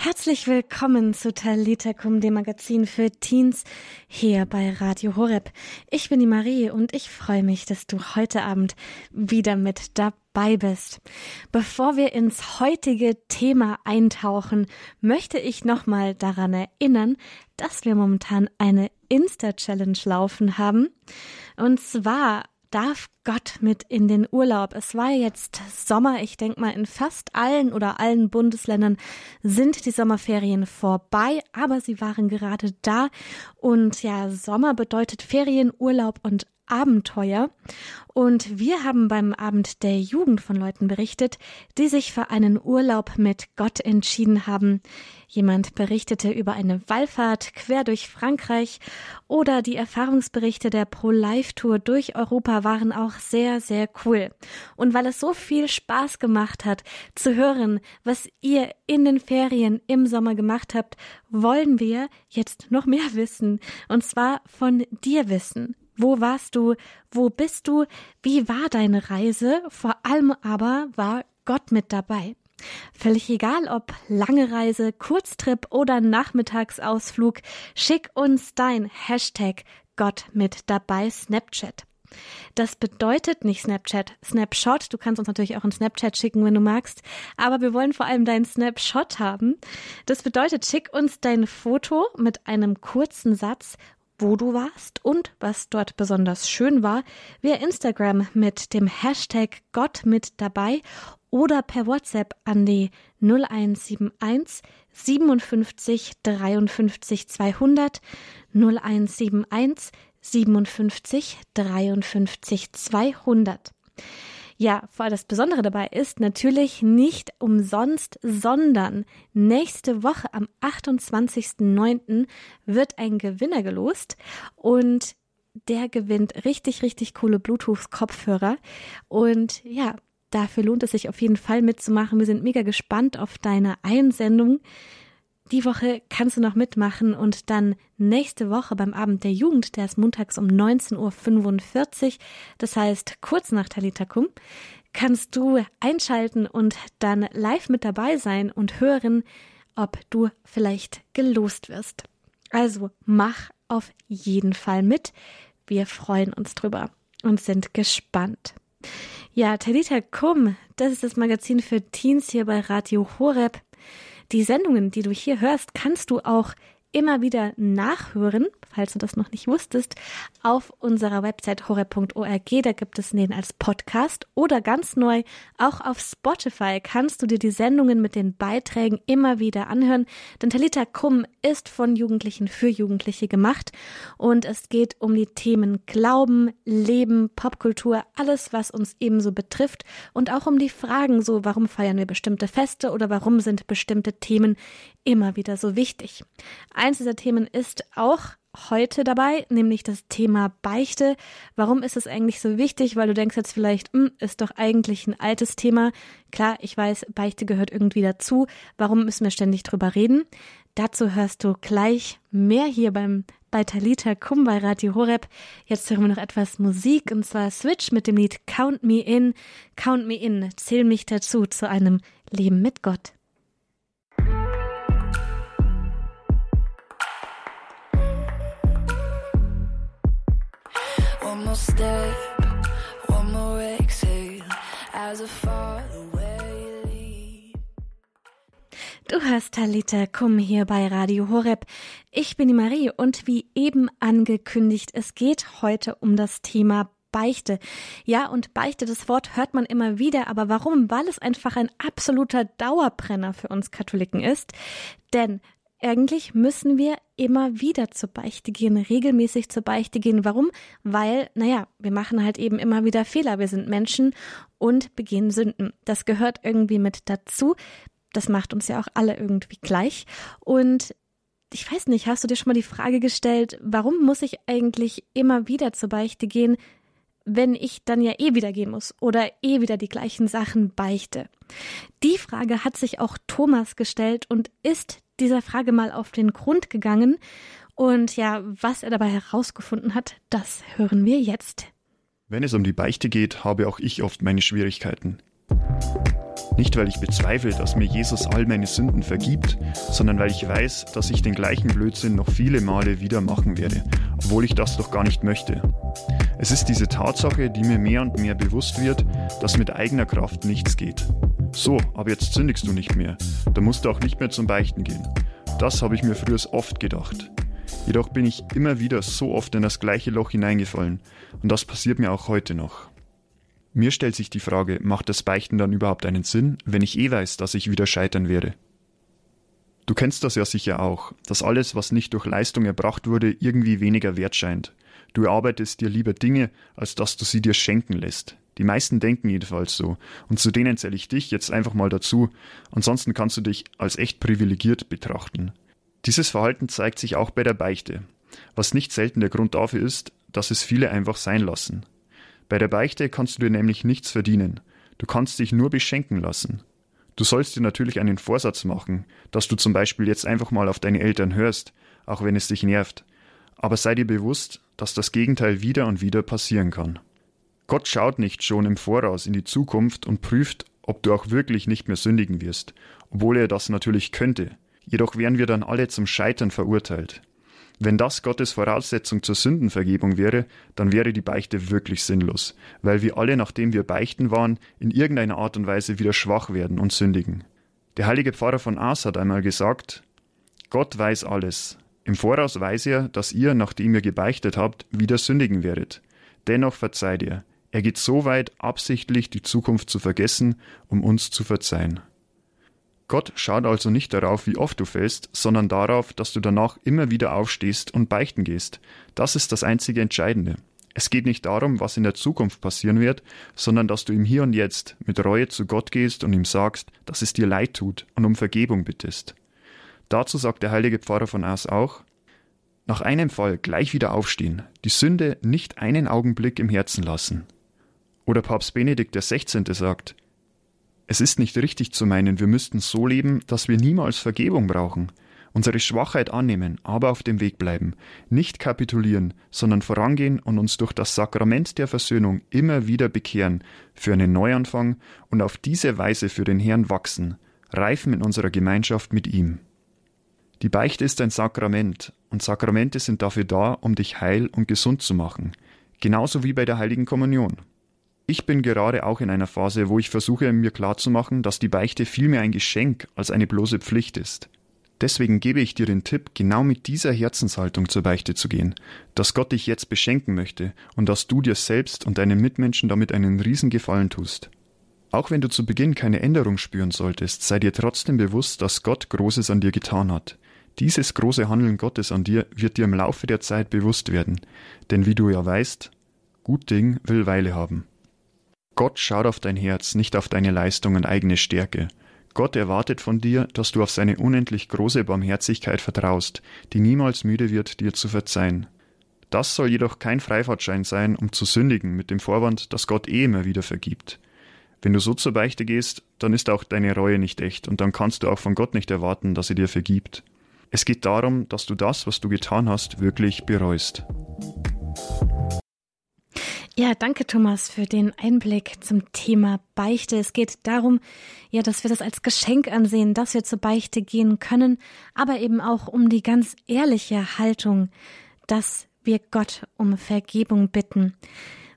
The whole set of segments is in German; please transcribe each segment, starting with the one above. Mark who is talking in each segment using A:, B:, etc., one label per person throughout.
A: Herzlich willkommen zu Talitakum, dem Magazin für Teens hier bei Radio Horeb. Ich bin die Marie und ich freue mich, dass du heute Abend wieder mit dabei bist. Bevor wir ins heutige Thema eintauchen, möchte ich nochmal daran erinnern, dass wir momentan eine Insta-Challenge laufen haben. Und zwar darf Gott mit in den Urlaub. Es war jetzt Sommer. Ich denke mal, in fast allen oder allen Bundesländern sind die Sommerferien vorbei, aber sie waren gerade da. Und ja, Sommer bedeutet Ferien, Urlaub und Abenteuer. Und wir haben beim Abend der Jugend von Leuten berichtet, die sich für einen Urlaub mit Gott entschieden haben. Jemand berichtete über eine Wallfahrt quer durch Frankreich oder die Erfahrungsberichte der Pro-Life-Tour durch Europa waren auch sehr, sehr cool. Und weil es so viel Spaß gemacht hat, zu hören, was ihr in den Ferien im Sommer gemacht habt, wollen wir jetzt noch mehr wissen. Und zwar von dir wissen. Wo warst du? Wo bist du? Wie war deine Reise? Vor allem aber war Gott mit dabei. Völlig egal, ob lange Reise, Kurztrip oder Nachmittagsausflug, schick uns dein Hashtag Gott mit dabei Snapchat. Das bedeutet nicht Snapchat, Snapshot. Du kannst uns natürlich auch einen Snapchat schicken, wenn du magst. Aber wir wollen vor allem deinen Snapshot haben. Das bedeutet, schick uns dein Foto mit einem kurzen Satz wo du warst und was dort besonders schön war, via Instagram mit dem Hashtag Gott mit dabei oder per WhatsApp an die 0171 57 53 200 0171 57 53 200. Ja, vor das Besondere dabei ist natürlich nicht umsonst, sondern nächste Woche am 28.09. wird ein Gewinner gelost und der gewinnt richtig, richtig coole Bluetooth-Kopfhörer. Und ja, dafür lohnt es sich auf jeden Fall mitzumachen. Wir sind mega gespannt auf deine Einsendung. Die Woche kannst du noch mitmachen und dann nächste Woche beim Abend der Jugend, der ist montags um 19.45 Uhr, das heißt kurz nach Talitakum, kannst du einschalten und dann live mit dabei sein und hören, ob du vielleicht gelost wirst. Also mach auf jeden Fall mit. Wir freuen uns drüber und sind gespannt. Ja, Talita Kum, das ist das Magazin für Teens hier bei Radio Horeb. Die Sendungen, die du hier hörst, kannst du auch immer wieder nachhören, falls du das noch nicht wusstest, auf unserer Website horror.org. Da gibt es den als Podcast oder ganz neu auch auf Spotify kannst du dir die Sendungen mit den Beiträgen immer wieder anhören. Denn Talita Kum ist von Jugendlichen für Jugendliche gemacht und es geht um die Themen Glauben, Leben, Popkultur, alles, was uns ebenso betrifft und auch um die Fragen so, warum feiern wir bestimmte Feste oder warum sind bestimmte Themen immer wieder so wichtig. Eins dieser Themen ist auch heute dabei, nämlich das Thema Beichte. Warum ist es eigentlich so wichtig? Weil du denkst jetzt vielleicht, hm, ist doch eigentlich ein altes Thema. Klar, ich weiß, Beichte gehört irgendwie dazu. Warum müssen wir ständig drüber reden? Dazu hörst du gleich mehr hier beim bei Talita Kum bei Radio Horeb. Jetzt hören wir noch etwas Musik und zwar Switch mit dem Lied Count Me In. Count Me In, zähl mich dazu zu einem Leben mit Gott. Du hörst Talita Kum hier bei Radio Horeb. Ich bin die Marie und wie eben angekündigt, es geht heute um das Thema Beichte. Ja, und Beichte, das Wort hört man immer wieder, aber warum? Weil es einfach ein absoluter Dauerbrenner für uns Katholiken ist. Denn eigentlich müssen wir immer wieder zur Beichte gehen, regelmäßig zur Beichte gehen. Warum? Weil, naja, wir machen halt eben immer wieder Fehler. Wir sind Menschen und begehen Sünden. Das gehört irgendwie mit dazu. Das macht uns ja auch alle irgendwie gleich. Und ich weiß nicht, hast du dir schon mal die Frage gestellt, warum muss ich eigentlich immer wieder zur Beichte gehen, wenn ich dann ja eh wieder gehen muss oder eh wieder die gleichen Sachen beichte? Die Frage hat sich auch Thomas gestellt und ist dieser Frage mal auf den Grund gegangen. Und ja, was er dabei herausgefunden hat, das hören wir jetzt.
B: Wenn es um die Beichte geht, habe auch ich oft meine Schwierigkeiten. Nicht, weil ich bezweifle, dass mir Jesus all meine Sünden vergibt, sondern weil ich weiß, dass ich den gleichen Blödsinn noch viele Male wieder machen werde, obwohl ich das doch gar nicht möchte. Es ist diese Tatsache, die mir mehr und mehr bewusst wird, dass mit eigener Kraft nichts geht. So, aber jetzt sündigst du nicht mehr. Da musst du auch nicht mehr zum Beichten gehen. Das habe ich mir früher oft gedacht. Jedoch bin ich immer wieder so oft in das gleiche Loch hineingefallen und das passiert mir auch heute noch. Mir stellt sich die Frage, macht das Beichten dann überhaupt einen Sinn, wenn ich eh weiß, dass ich wieder scheitern werde? Du kennst das ja sicher auch, dass alles, was nicht durch Leistung erbracht wurde, irgendwie weniger wert scheint. Du erarbeitest dir lieber Dinge, als dass du sie dir schenken lässt. Die meisten denken jedenfalls so. Und zu denen zähle ich dich jetzt einfach mal dazu. Ansonsten kannst du dich als echt privilegiert betrachten. Dieses Verhalten zeigt sich auch bei der Beichte, was nicht selten der Grund dafür ist, dass es viele einfach sein lassen. Bei der Beichte kannst du dir nämlich nichts verdienen. Du kannst dich nur beschenken lassen. Du sollst dir natürlich einen Vorsatz machen, dass du zum Beispiel jetzt einfach mal auf deine Eltern hörst, auch wenn es dich nervt. Aber sei dir bewusst, dass das Gegenteil wieder und wieder passieren kann. Gott schaut nicht schon im Voraus in die Zukunft und prüft, ob du auch wirklich nicht mehr sündigen wirst, obwohl er das natürlich könnte. Jedoch wären wir dann alle zum Scheitern verurteilt. Wenn das Gottes Voraussetzung zur Sündenvergebung wäre, dann wäre die Beichte wirklich sinnlos, weil wir alle, nachdem wir beichten waren, in irgendeiner Art und Weise wieder schwach werden und sündigen. Der heilige Pfarrer von Aas hat einmal gesagt, Gott weiß alles. Im Voraus weiß er, dass ihr, nachdem ihr gebeichtet habt, wieder sündigen werdet. Dennoch verzeiht er. Er geht so weit, absichtlich die Zukunft zu vergessen, um uns zu verzeihen. Gott schaut also nicht darauf, wie oft du fällst, sondern darauf, dass du danach immer wieder aufstehst und beichten gehst. Das ist das einzige Entscheidende. Es geht nicht darum, was in der Zukunft passieren wird, sondern dass du im Hier und Jetzt mit Reue zu Gott gehst und ihm sagst, dass es dir leid tut und um Vergebung bittest. Dazu sagt der heilige Pfarrer von Aas auch, nach einem Fall gleich wieder aufstehen, die Sünde nicht einen Augenblick im Herzen lassen. Oder Papst Benedikt XVI. sagt, es ist nicht richtig zu meinen, wir müssten so leben, dass wir niemals Vergebung brauchen, unsere Schwachheit annehmen, aber auf dem Weg bleiben, nicht kapitulieren, sondern vorangehen und uns durch das Sakrament der Versöhnung immer wieder bekehren, für einen Neuanfang und auf diese Weise für den Herrn wachsen, reifen in unserer Gemeinschaft mit ihm. Die Beichte ist ein Sakrament, und Sakramente sind dafür da, um dich heil und gesund zu machen, genauso wie bei der heiligen Kommunion. Ich bin gerade auch in einer Phase, wo ich versuche, mir klarzumachen, dass die Beichte vielmehr ein Geschenk als eine bloße Pflicht ist. Deswegen gebe ich dir den Tipp, genau mit dieser Herzenshaltung zur Beichte zu gehen, dass Gott dich jetzt beschenken möchte und dass du dir selbst und deinen Mitmenschen damit einen Riesengefallen tust. Auch wenn du zu Beginn keine Änderung spüren solltest, sei dir trotzdem bewusst, dass Gott Großes an dir getan hat. Dieses große Handeln Gottes an dir wird dir im Laufe der Zeit bewusst werden, denn wie du ja weißt, gut Ding will Weile haben. Gott schaut auf dein Herz, nicht auf deine Leistung und eigene Stärke. Gott erwartet von dir, dass du auf seine unendlich große Barmherzigkeit vertraust, die niemals müde wird, dir zu verzeihen. Das soll jedoch kein Freifahrtschein sein, um zu sündigen, mit dem Vorwand, dass Gott eh immer wieder vergibt. Wenn du so zur Beichte gehst, dann ist auch deine Reue nicht echt und dann kannst du auch von Gott nicht erwarten, dass er dir vergibt. Es geht darum, dass du das, was du getan hast, wirklich bereust.
A: Ja, danke Thomas für den Einblick zum Thema Beichte. Es geht darum, ja, dass wir das als Geschenk ansehen, dass wir zur Beichte gehen können, aber eben auch um die ganz ehrliche Haltung, dass wir Gott um Vergebung bitten.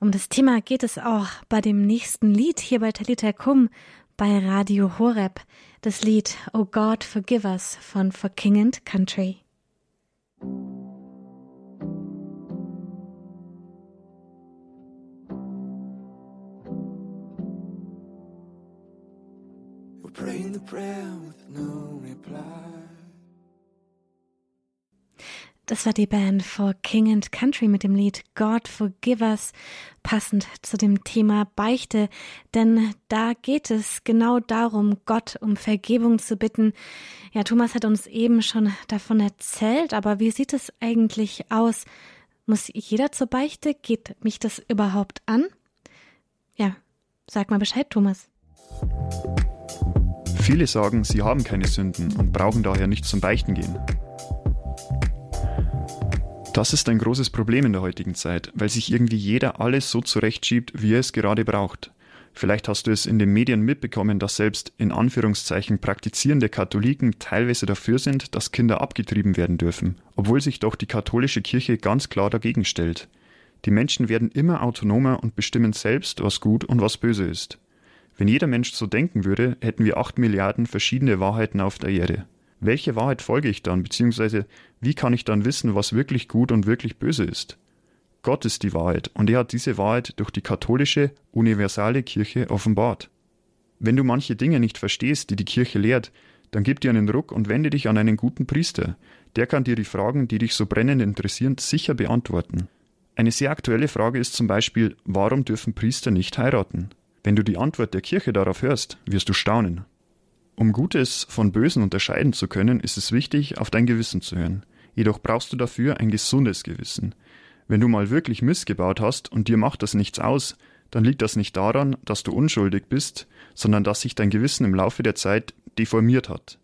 A: Um das Thema geht es auch bei dem nächsten Lied hier bei Talita Kum bei Radio Horeb. Das Lied Oh God Forgive Us von For King and Country. Praying the prayer with no reply. Das war die Band For King and Country mit dem Lied God Forgive Us, passend zu dem Thema Beichte, denn da geht es genau darum, Gott um Vergebung zu bitten. Ja, Thomas hat uns eben schon davon erzählt, aber wie sieht es eigentlich aus? Muss jeder zur Beichte? Geht mich das überhaupt an? Ja, sag mal Bescheid, Thomas.
B: Viele sagen, sie haben keine Sünden und brauchen daher nicht zum Beichten gehen. Das ist ein großes Problem in der heutigen Zeit, weil sich irgendwie jeder alles so zurechtschiebt, wie er es gerade braucht. Vielleicht hast du es in den Medien mitbekommen, dass selbst in Anführungszeichen praktizierende Katholiken teilweise dafür sind, dass Kinder abgetrieben werden dürfen, obwohl sich doch die katholische Kirche ganz klar dagegen stellt. Die Menschen werden immer autonomer und bestimmen selbst, was gut und was böse ist. Wenn jeder Mensch so denken würde, hätten wir acht Milliarden verschiedene Wahrheiten auf der Erde. Welche Wahrheit folge ich dann, beziehungsweise wie kann ich dann wissen, was wirklich gut und wirklich böse ist? Gott ist die Wahrheit und er hat diese Wahrheit durch die katholische, universale Kirche offenbart. Wenn du manche Dinge nicht verstehst, die die Kirche lehrt, dann gib dir einen Ruck und wende dich an einen guten Priester. Der kann dir die Fragen, die dich so brennend interessieren, sicher beantworten. Eine sehr aktuelle Frage ist zum Beispiel, warum dürfen Priester nicht heiraten? Wenn du die Antwort der Kirche darauf hörst, wirst du staunen. Um Gutes von Bösen unterscheiden zu können, ist es wichtig, auf dein Gewissen zu hören. Jedoch brauchst du dafür ein gesundes Gewissen. Wenn du mal wirklich missgebaut hast und dir macht das nichts aus, dann liegt das nicht daran, dass du unschuldig bist, sondern dass sich dein Gewissen im Laufe der Zeit deformiert hat.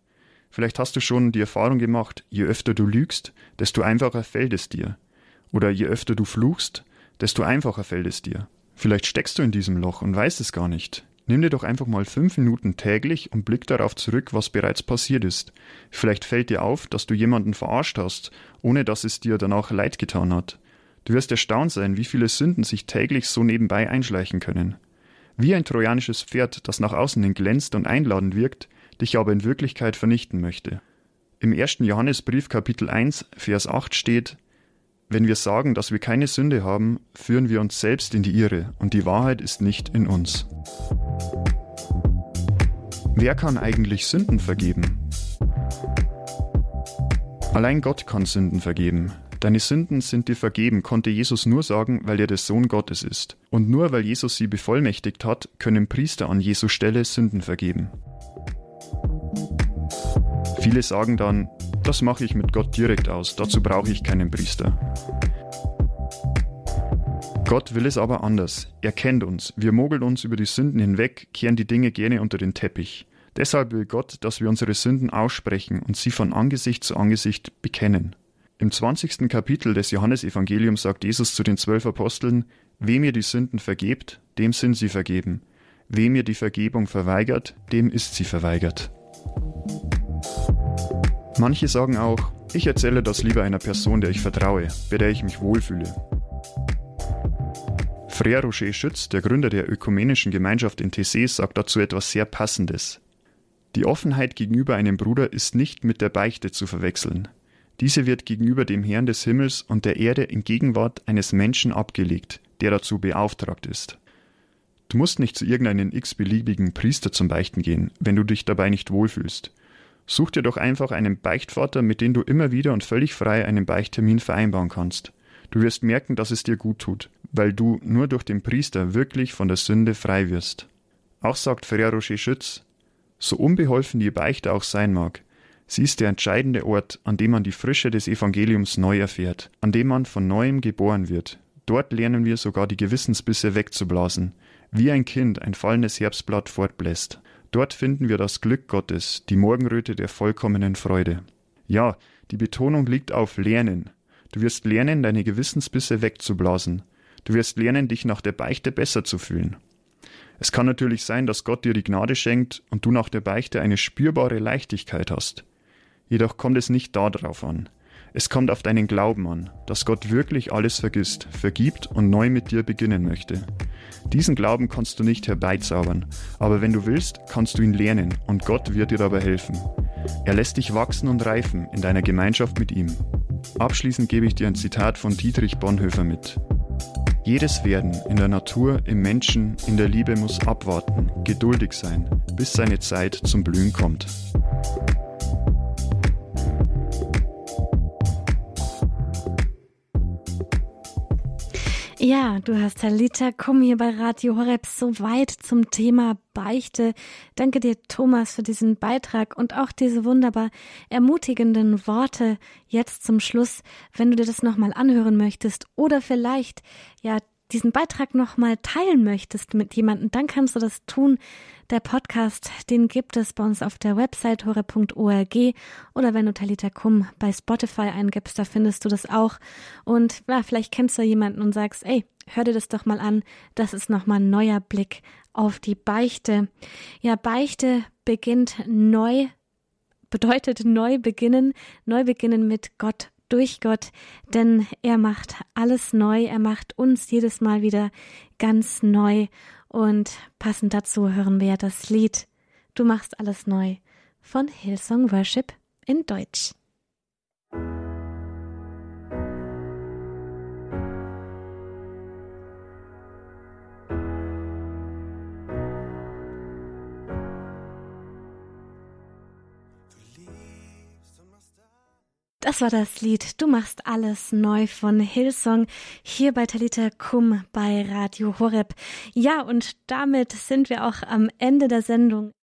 B: Vielleicht hast du schon die Erfahrung gemacht, je öfter du lügst, desto einfacher fällt es dir. Oder je öfter du fluchst, desto einfacher fällt es dir. Vielleicht steckst du in diesem Loch und weißt es gar nicht. Nimm dir doch einfach mal fünf Minuten täglich und blick darauf zurück, was bereits passiert ist. Vielleicht fällt dir auf, dass du jemanden verarscht hast, ohne dass es dir danach leid getan hat. Du wirst erstaunt sein, wie viele Sünden sich täglich so nebenbei einschleichen können. Wie ein trojanisches Pferd, das nach außen hin glänzt und einladend wirkt, dich aber in Wirklichkeit vernichten möchte. Im ersten Johannesbrief Kapitel 1, Vers 8 steht, wenn wir sagen, dass wir keine Sünde haben, führen wir uns selbst in die Irre und die Wahrheit ist nicht in uns. Wer kann eigentlich Sünden vergeben? Allein Gott kann Sünden vergeben. Deine Sünden sind dir vergeben, konnte Jesus nur sagen, weil er der Sohn Gottes ist. Und nur weil Jesus sie bevollmächtigt hat, können Priester an Jesu Stelle Sünden vergeben. Viele sagen dann, das mache ich mit Gott direkt aus, dazu brauche ich keinen Priester. Gott will es aber anders. Er kennt uns. Wir mogeln uns über die Sünden hinweg, kehren die Dinge gerne unter den Teppich. Deshalb will Gott, dass wir unsere Sünden aussprechen und sie von Angesicht zu Angesicht bekennen. Im 20. Kapitel des Johannesevangeliums sagt Jesus zu den zwölf Aposteln, Wem ihr die Sünden vergebt, dem sind sie vergeben. Wem ihr die Vergebung verweigert, dem ist sie verweigert. Manche sagen auch, ich erzähle das lieber einer Person, der ich vertraue, bei der ich mich wohlfühle. Frère Roger Schütz, der Gründer der ökumenischen Gemeinschaft in TC, sagt dazu etwas sehr Passendes. Die Offenheit gegenüber einem Bruder ist nicht mit der Beichte zu verwechseln. Diese wird gegenüber dem Herrn des Himmels und der Erde in Gegenwart eines Menschen abgelegt, der dazu beauftragt ist. Du musst nicht zu irgendeinem x-beliebigen Priester zum Beichten gehen, wenn du dich dabei nicht wohlfühlst. Such dir doch einfach einen Beichtvater, mit dem du immer wieder und völlig frei einen Beichttermin vereinbaren kannst. Du wirst merken, dass es dir gut tut, weil du nur durch den Priester wirklich von der Sünde frei wirst. Auch sagt Ferrer Rocher Schütz, so unbeholfen die Beichte auch sein mag, Sie ist der entscheidende Ort, an dem man die Frische des Evangeliums neu erfährt, an dem man von neuem geboren wird. Dort lernen wir sogar die Gewissensbisse wegzublasen, wie ein Kind ein fallendes Herbstblatt fortbläst. Dort finden wir das Glück Gottes, die Morgenröte der vollkommenen Freude. Ja, die Betonung liegt auf Lernen. Du wirst lernen, deine Gewissensbisse wegzublasen. Du wirst lernen, dich nach der Beichte besser zu fühlen. Es kann natürlich sein, dass Gott dir die Gnade schenkt und du nach der Beichte eine spürbare Leichtigkeit hast. Jedoch kommt es nicht darauf an. Es kommt auf deinen Glauben an, dass Gott wirklich alles vergisst, vergibt und neu mit dir beginnen möchte. Diesen Glauben kannst du nicht herbeizaubern, aber wenn du willst, kannst du ihn lernen und Gott wird dir dabei helfen. Er lässt dich wachsen und reifen in deiner Gemeinschaft mit ihm. Abschließend gebe ich dir ein Zitat von Dietrich Bonhoeffer mit. Jedes Werden in der Natur, im Menschen, in der Liebe muss abwarten, geduldig sein, bis seine Zeit zum Blühen kommt.
A: Ja, du hast Talita komm hier bei Radio Horeb so weit zum Thema Beichte. Danke dir, Thomas, für diesen Beitrag und auch diese wunderbar ermutigenden Worte jetzt zum Schluss. Wenn du dir das nochmal anhören möchtest oder vielleicht, ja, diesen Beitrag nochmal teilen möchtest mit jemandem, dann kannst du das tun. Der Podcast, den gibt es bei uns auf der Website hore.org oder wenn du Talita Kum bei Spotify eingibst, da findest du das auch. Und ja, vielleicht kennst du jemanden und sagst, ey, hör dir das doch mal an. Das ist nochmal ein neuer Blick auf die Beichte. Ja, Beichte beginnt neu, bedeutet neu beginnen, neu beginnen mit Gott, durch Gott, denn er macht alles neu, er macht uns jedes Mal wieder ganz neu und passend dazu hören wir das Lied Du machst alles neu von Hillsong Worship in Deutsch. Das war das Lied Du machst alles neu von Hillsong hier bei Talita Kum bei Radio Horeb. Ja, und damit sind wir auch am Ende der Sendung